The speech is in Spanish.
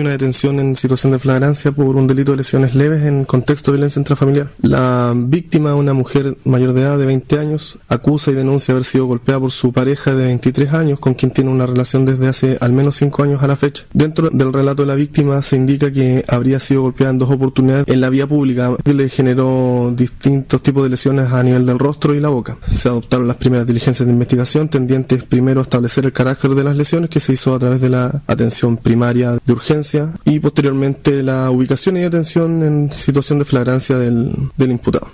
Una detención en situación de flagrancia por un delito de lesiones leves en contexto de violencia intrafamiliar. La víctima, una mujer mayor de edad de 20 años, acusa y denuncia haber sido golpeada por su pareja de 23 años, con quien tiene una relación desde hace al menos 5 años a la fecha. Dentro del relato de la víctima se indica que habría sido golpeada en dos oportunidades en la vía pública, que le generó distintos tipos de lesiones a nivel del rostro y la boca. Se adoptaron las primeras diligencias de investigación tendientes primero a establecer el carácter de las lesiones que se hizo a través de la atención primaria de urgencia y posteriormente la ubicación y detención en situación de flagrancia del, del imputado.